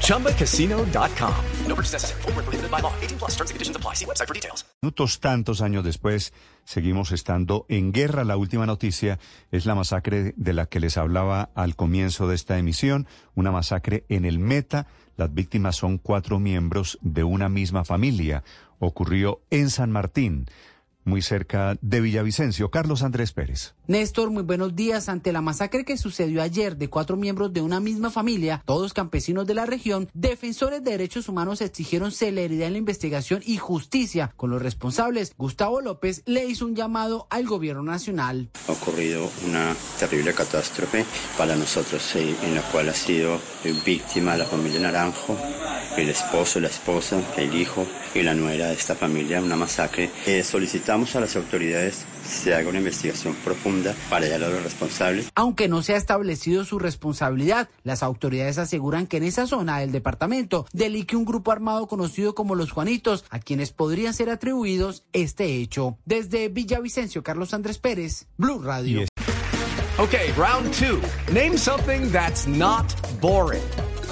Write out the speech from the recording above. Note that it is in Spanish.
ChumbaCasino.com. No purchase necessary. Full prohibited by law. 18 plus terms and conditions apply. See website for details. Minutos tantos años después, seguimos estando en guerra. La última noticia es la masacre de la que les hablaba al comienzo de esta emisión. Una masacre en el Meta. Las víctimas son cuatro miembros de una misma familia. Ocurrió en San Martín muy cerca de Villavicencio. Carlos Andrés Pérez. Néstor, muy buenos días. Ante la masacre que sucedió ayer de cuatro miembros de una misma familia, todos campesinos de la región, defensores de derechos humanos exigieron celeridad en la investigación y justicia con los responsables. Gustavo López le hizo un llamado al gobierno nacional. Ha ocurrido una terrible catástrofe para nosotros, eh, en la cual ha sido víctima la familia Naranjo, el esposo, la esposa, el hijo y la nuera de esta familia, una masacre. Eh, solicitamos a las autoridades se haga una investigación profunda para hallar a los responsables. Aunque no se ha establecido su responsabilidad, las autoridades aseguran que en esa zona del departamento delinque un grupo armado conocido como los Juanitos, a quienes podrían ser atribuidos este hecho. Desde Villavicencio, Carlos Andrés Pérez, Blue Radio. Okay, round two. Name something that's not boring.